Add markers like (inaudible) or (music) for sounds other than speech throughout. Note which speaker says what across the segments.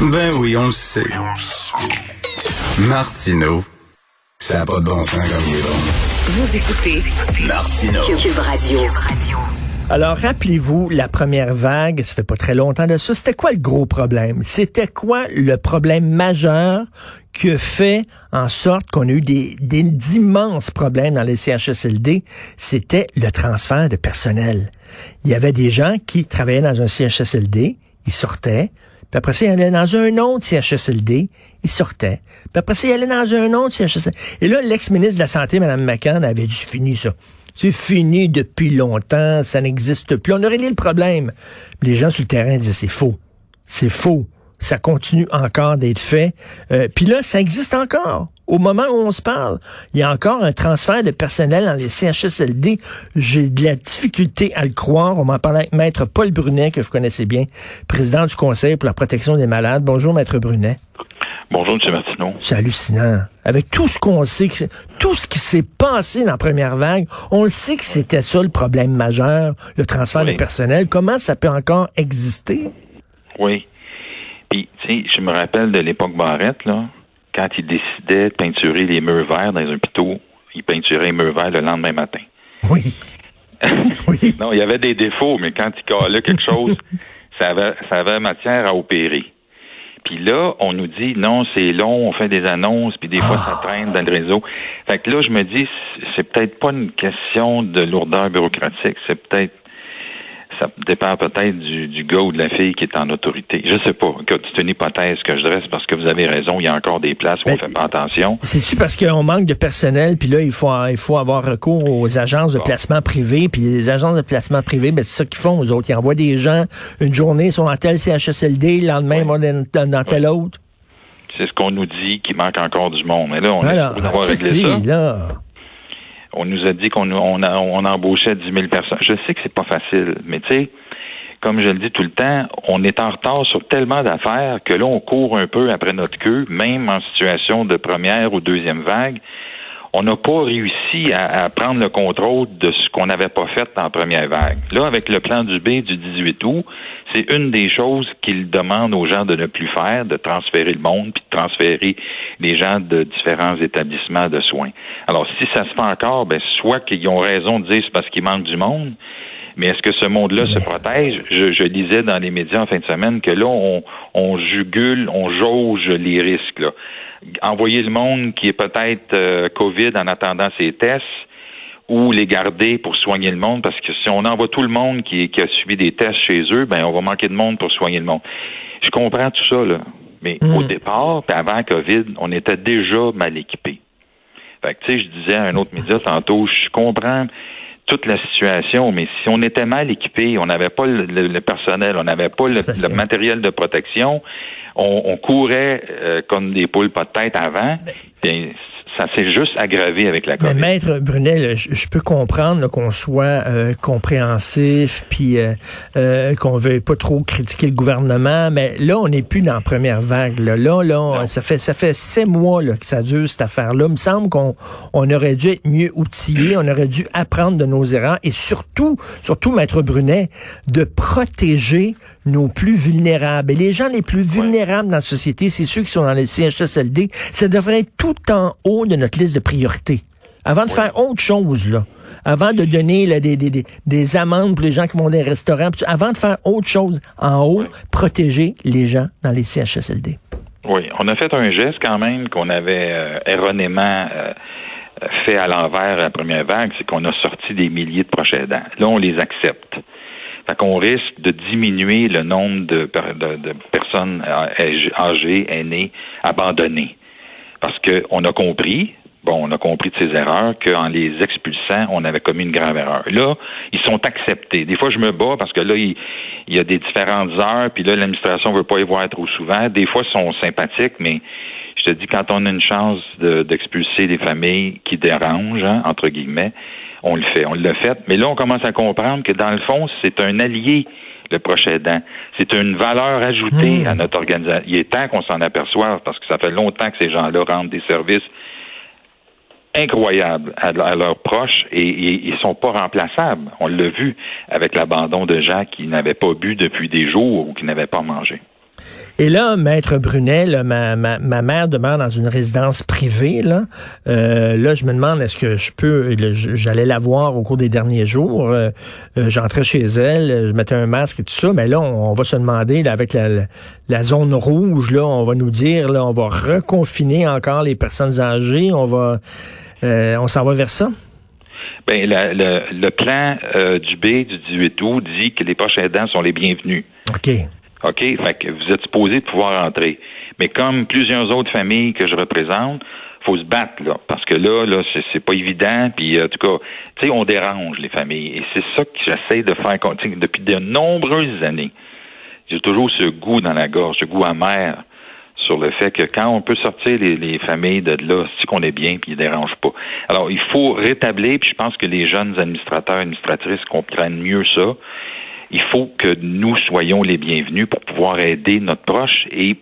Speaker 1: Ben oui, on le sait. Martineau, ça n'a pas de bon sens comme il est bon.
Speaker 2: Vous écoutez
Speaker 1: Martineau.
Speaker 2: Cube Radio.
Speaker 3: Alors, rappelez-vous, la première vague, ça fait pas très longtemps de ça, c'était quoi le gros problème? C'était quoi le problème majeur qui a fait en sorte qu'on a eu des, des d'immenses problèmes dans les CHSLD? C'était le transfert de personnel. Il y avait des gens qui travaillaient dans un CHSLD, ils sortaient, puis après ça, ils allaient dans un autre CHSLD, ils sortaient. Puis après ça, ils allaient dans un autre CHSLD. Et là, l'ex-ministre de la Santé, Mme McCann, avait dit, fini ça. C'est fini depuis longtemps, ça n'existe plus. On a réglé le problème. Les gens sur le terrain disaient c'est faux. C'est faux. Ça continue encore d'être fait. Euh, Puis là, ça existe encore. Au moment où on se parle, il y a encore un transfert de personnel dans les CHSLD. J'ai de la difficulté à le croire. On m'en parlait avec Maître Paul Brunet, que vous connaissez bien, président du Conseil pour la protection des malades. Bonjour, Maître Brunet.
Speaker 4: Bonjour, M. Martineau.
Speaker 3: C'est hallucinant. Avec tout ce qu'on sait, tout ce qui s'est passé dans la première vague, on le sait que c'était ça le problème majeur, le transfert
Speaker 4: Oui.
Speaker 3: de personnel. Comment ça peut encore exister?
Speaker 4: Oui. Puis, tu sais, je me rappelle de l'époque Barrette, là, quand il décidait de peinturer les murs verts dans un pitot, il peinturait les murs verts le lendemain matin.
Speaker 3: Oui. (laughs) oui.
Speaker 4: Non, il y avait des défauts, mais quand il calait quelque chose, (laughs) ça avait, ça avait matière à opérer. Puis là, on nous dit non, c'est long, on fait des annonces, puis des fois ça traîne dans le réseau. Fait que là, je me dis, c'est peut-être pas une question de lourdeur bureaucratique, c'est peut-être ça dépend peut-être du, du gars ou de la fille qui est en autorité. Je sais pas. C'est une hypothèse que je dresse parce que vous avez raison, il y a encore des places où on
Speaker 3: Ben,
Speaker 4: fait pas attention.
Speaker 3: C'est-tu parce qu'on manque de personnel, puis là, il faut, il faut avoir recours aux agences de
Speaker 4: Bon.
Speaker 3: placement privé, puis les agences de placement privé, ben, c'est ça qu'ils font, aux autres. Ils envoient des gens, une journée, ils sont dans tel CHSLD, le lendemain, ils vont dans, dans- tel autre.
Speaker 4: C'est ce qu'on nous dit qu'il manque encore du monde. Mais là, on
Speaker 3: Voilà.
Speaker 4: est ça.
Speaker 3: là.
Speaker 4: On nous a dit qu'on on, on embauchait 10 000 personnes. Je sais que c'est pas facile, mais tu sais, comme je le dis tout le temps, on est en retard sur tellement d'affaires que là, on court un peu après notre queue, même en situation de première ou deuxième vague. On n'a pas réussi à, prendre le contrôle de ce qu'on n'avait pas fait en première vague. Là, avec le plan du B du 18 août, c'est une des choses qu'il demande aux gens de ne plus faire, de transférer le monde, puis de transférer les gens de différents établissements de soins. Alors, si ça se fait encore, ben, soit qu'ils ont raison de dire c'est parce qu'il manque du monde, mais est-ce que ce monde-là se protège? Je, je lisais dans les médias en fin de semaine que là, on, on jugule, on jauge les risques. Là. Envoyer le monde qui est peut-être euh, COVID en attendant ses tests ou les garder pour soigner le monde, parce que si on envoie tout le monde qui, qui a subi des tests chez eux, ben on va manquer de monde pour soigner le monde. Je comprends tout ça, là. Mais au départ, puis avant COVID, on était déjà mal équipés. Fait que, tu sais, je disais à un autre média tantôt, je comprends toute la situation, mais si on était mal équipé, on n'avait pas le, le- le personnel, on n'avait pas le, matériel de protection, on, on courait euh, comme des poules pas de tête avant, bien, ça s'est juste aggravé avec la
Speaker 3: Mais
Speaker 4: COVID.
Speaker 3: maître Brunet, je, je peux comprendre qu'on soit euh, compréhensif, puis euh, euh, qu'on veuille pas trop critiquer le gouvernement, mais là, on n'est plus dans la première vague. Là, là, là, on-
Speaker 4: Non.
Speaker 3: ça fait ça fait sept mois là, que ça dure cette affaire-là. Il me semble qu'on on aurait dû être mieux outillé, on aurait dû apprendre de nos erreurs et surtout, surtout, maître Brunet, de protéger nos plus vulnérables. Et les gens les plus vulnérables dans la société, c'est ceux qui sont dans les CHSLD. Ça devrait être tout en haut de notre liste de priorités. Avant de faire autre chose, là, avant de donner là, des, des, des, des amendes pour les gens qui vont dans les restaurants, avant de faire autre chose, en haut,
Speaker 4: Oui.
Speaker 3: protéger les gens dans les CHSLD.
Speaker 4: Oui, on a fait un geste quand même qu'on avait euh, erronément euh, fait à l'envers à la première vague, c'est qu'on a sorti des milliers de proches aidants. Là, on les accepte. Fait qu'on risque de diminuer le nombre de, per- de- de personnes euh, âgées, aînées, abandonnées. Parce qu'on a compris, bon, on a compris de ses erreurs, qu'en les expulsant, on avait commis une grave erreur. Là, ils sont acceptés. Des fois, je me bats parce que là, il, y a des différentes heures, puis là, l'administration veut pas y voir trop souvent. Des fois, ils sont sympathiques, mais je te dis, quand on a une chance d'expulser des familles qui dérangent, hein, entre guillemets, on le fait. On l'a fait. Mais là, on commence à comprendre que dans le fond, c'est un allié le prochain aidant. C'est une valeur ajoutée hmm. à notre organisation. Il est temps qu'on s'en aperçoive parce que ça fait longtemps que ces gens-là rendent des services incroyables à, leurs proches et, et, ils sont pas remplaçables. On l'a vu avec l'abandon de gens qui n'avaient pas bu depuis des jours ou qui n'avaient pas mangé.
Speaker 3: Et là, Maître Brunet, ma, ma, ma, mère demeure dans une résidence privée. Là, euh, là je me demande, est-ce que je peux... J'allais la voir au cours des derniers jours. Euh, euh, j'entrais chez elle, je mettais un masque et tout ça. Mais là, on, va se demander, là, avec la, la, zone rouge, là, on va nous dire, là, on va reconfiner encore les personnes âgées. On va... on s'en va vers ça?
Speaker 4: Ben, le, le, plan du B du 18 août dit que les prochains aidants sont les bienvenus.
Speaker 3: OK.
Speaker 4: OK? Fait que vous êtes supposé de pouvoir entrer. Mais comme plusieurs autres familles que je représente, faut se battre, là. Parce que là, là, c'est pas évident. Puis, en tout cas, tu sais, on dérange les familles. Et c'est ça que j'essaie de faire depuis de nombreuses années. J'ai toujours ce goût dans la gorge, ce goût amer sur le fait que quand on peut sortir les, familles de là, c'est qu'on est bien puis ils dérangent pas. Alors, il faut rétablir, puis je pense que les jeunes administrateurs, administratrices comprennent mieux ça il faut que nous soyons les bienvenus pour pouvoir aider notre proche et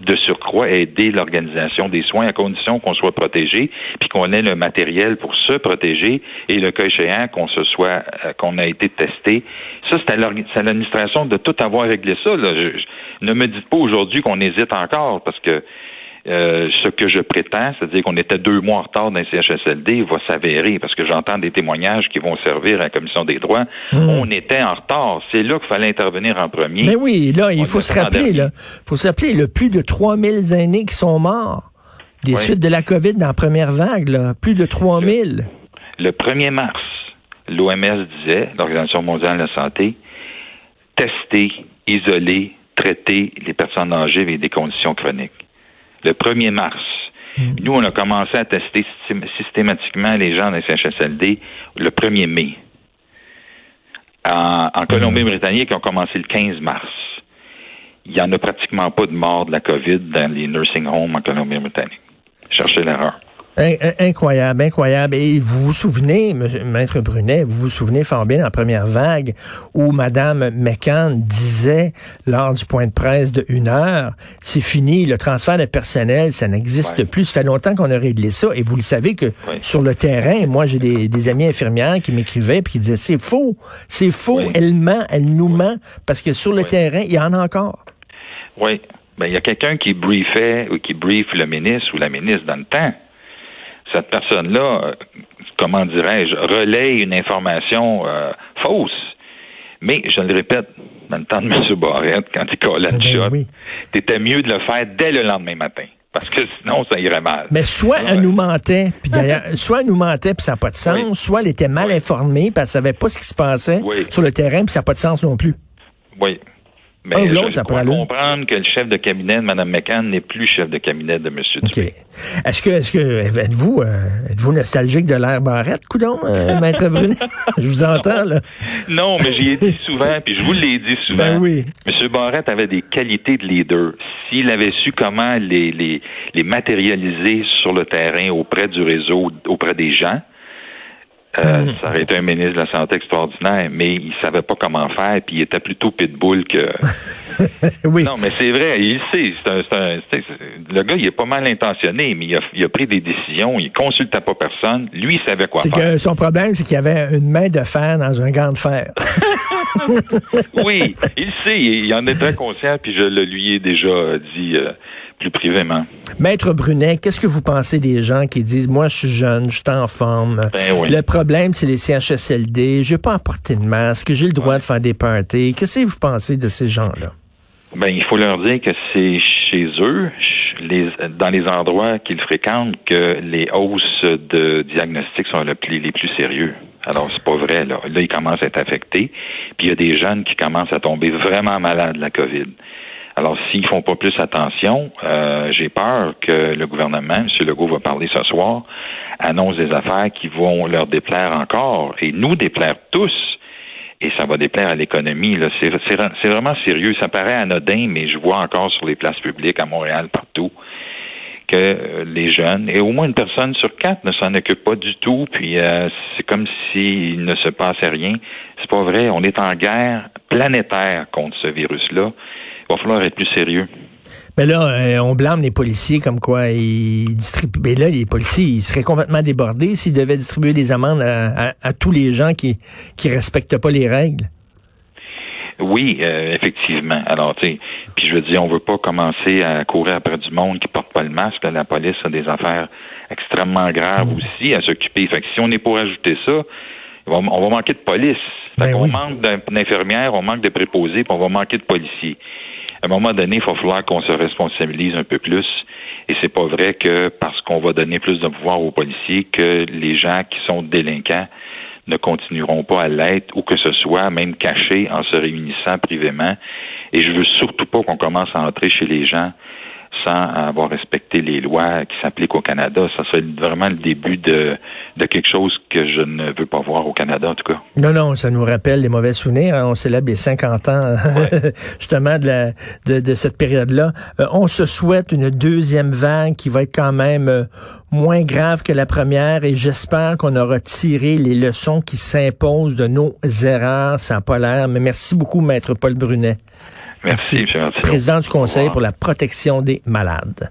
Speaker 4: de surcroît aider l'organisation des soins à condition qu'on soit protégé puis qu'on ait le matériel pour se protéger et le cas échéant qu'on se soit euh, qu'on a été testé. Ça c'est à l'administration de tout avoir réglé ça. Là. ne me dites pas aujourd'hui qu'on hésite encore parce que euh, ce que je prétends, c'est-à-dire qu'on était deux mois en retard dans CHSLD, va s'avérer parce que j'entends des témoignages qui vont servir à la Commission des droits. Hmm. On était en retard. C'est là qu'il fallait intervenir en premier.
Speaker 3: Mais oui, là, il faut se rappeler, là, faut se rappeler, le plus de 3000 aînés qui sont morts des suites de la COVID dans la première vague, là, plus de 3000.
Speaker 4: Le, le 1er mars, l'OMS disait, l'Organisation mondiale de la santé, tester, isoler, traiter les personnes âgées avec des conditions chroniques le 1er mars. Hmm. Nous, on a commencé à tester systématiquement les gens dans les CHSLD le 1er mai. En, Colombie-Britannique, on a commencé le 15 mars. Il n'y en a pratiquement pas de mort de la COVID dans les nursing homes en Colombie-Britannique. Cherchez l'erreur.
Speaker 3: Incroyable, incroyable. Et vous vous souvenez, Maître Brunet, vous vous souvenez fort bien en première vague où Madame McCann disait lors du point de presse de une heure, c'est fini, le transfert de personnel, ça n'existe plus. Ça fait longtemps qu'on a réglé ça. Et vous le savez que sur le terrain, moi j'ai des, des amis infirmières qui m'écrivaient puis qui disaient c'est faux, c'est faux, elle ment, elle nous ment parce que sur le terrain, il y en a encore.
Speaker 4: Oui. Ben, il y a quelqu'un qui briefait ou qui brief le ministre ou la ministre dans le temps cette personne-là, euh, comment dirais-je, relaie une information euh, fausse. Mais, je le répète, dans le temps de M. Barrette, quand il collait le shot, c'était mieux de le faire dès le lendemain matin. Parce que sinon, ça irait mal.
Speaker 3: Mais soit elle nous mentait, puis d'ailleurs, soit elle nous mentait, puis ça n'a pas de sens, soit elle était mal informée, puis elle savait pas ce qui se passait sur le terrain, puis ça n'a pas de sens non plus.
Speaker 4: Oui. Mais je ça comprendre que le chef de cabinet de Mme McCann n'est plus chef de cabinet de M. Dubé.
Speaker 3: Est-ce que, est-ce que, êtes-vous, euh, êtes-vous nostalgique de l'air barrette, coudon, euh, (laughs) Maître Brunet? (laughs) je vous entends, là.
Speaker 4: Non, mais j'y ai dit souvent, puis je vous l'ai dit (laughs) souvent.
Speaker 3: Ben oui.
Speaker 4: M. Barrette avait des qualités de leader. S'il avait su comment les, les, les matérialiser sur le terrain auprès du réseau, auprès des gens, euh, hmm. Ça aurait été un ministre de la Santé extraordinaire, mais il savait pas comment faire, puis il était plutôt pitbull que. (laughs)
Speaker 3: oui.
Speaker 4: Non, mais c'est vrai, il sait. C'est un, le gars, il est pas mal intentionné, mais il a, il a, pris des décisions, il consultait pas personne. Lui, il savait quoi faire.
Speaker 3: Que son problème, c'est qu'il avait une main de fer dans un gant de fer. (laughs)
Speaker 4: oui, il sait, il en est très conscient, puis je le lui ai déjà dit. Euh, plus privément.
Speaker 3: Maître Brunet, qu'est-ce que vous pensez des gens qui disent, moi, je suis jeune, je suis en forme.
Speaker 4: Ben
Speaker 3: le problème, c'est les CHSLD. Je vais pas apporter de masque. J'ai le droit de faire des parties. Qu'est-ce que vous pensez de ces gens-là?
Speaker 4: Ben, il faut leur dire que c'est chez eux, les, dans les endroits qu'ils fréquentent, que les hausses de diagnostic sont les plus, les plus sérieux. Alors, c'est pas vrai, là. Là, ils commencent à être affectés. Puis il y a des jeunes qui commencent à tomber vraiment malades de la COVID. Alors, s'ils font pas plus attention, euh, j'ai peur que le gouvernement, M. Legault va parler ce soir, annonce des affaires qui vont leur déplaire encore et nous déplaire tous. Et ça va déplaire à l'économie. C'est vraiment sérieux. Ça paraît anodin, mais je vois encore sur les places publiques à Montréal, partout, que les jeunes, et au moins une personne sur quatre ne s'en occupe pas du tout, puis euh, c'est comme s'il ne se passait rien. C'est pas vrai. On est en guerre planétaire contre ce virus-là. Il va falloir être plus sérieux.
Speaker 3: Mais là, euh, on blâme les policiers comme quoi ils distribuent. Mais là, les policiers, ils seraient complètement débordés s'ils devaient distribuer des amendes à, tous les gens qui qui respectent pas les règles.
Speaker 4: Oui, euh, effectivement. Alors, tu sais, puis je veux dire, on veut pas commencer à courir après du monde qui porte pas le masque. La police a des affaires extrêmement graves mm. aussi à s'occuper. Fait que si on est pour ajouter ça, on va manquer de police. Fait ben on manque d'infirmières, on manque de préposés, puis on va manquer de policiers à un moment donné, il va falloir qu'on se responsabilise un peu plus. Et c'est pas vrai que parce qu'on va donner plus de pouvoir aux policiers que les gens qui sont délinquants ne continueront pas à l'être ou que ce soit même caché en se réunissant privément. Et je veux surtout pas qu'on commence à entrer chez les gens sans avoir respecté les lois qui s'appliquent au Canada. Ça serait vraiment le début de, de quelque chose que je ne veux pas voir au Canada, en tout cas.
Speaker 3: Non, non, ça nous rappelle les mauvais souvenirs. Hein. On célèbre les 50 ans, (laughs) justement, de, la, de, de cette période-là. Euh, on se souhaite une deuxième vague qui va être quand même euh, moins grave que la première et j'espère qu'on aura tiré les leçons qui s'imposent de nos erreurs. Ça n'a pas l'air. Mais merci beaucoup, Maître Paul Brunet.
Speaker 4: Merci,
Speaker 3: Président du Conseil pour la protection des malades.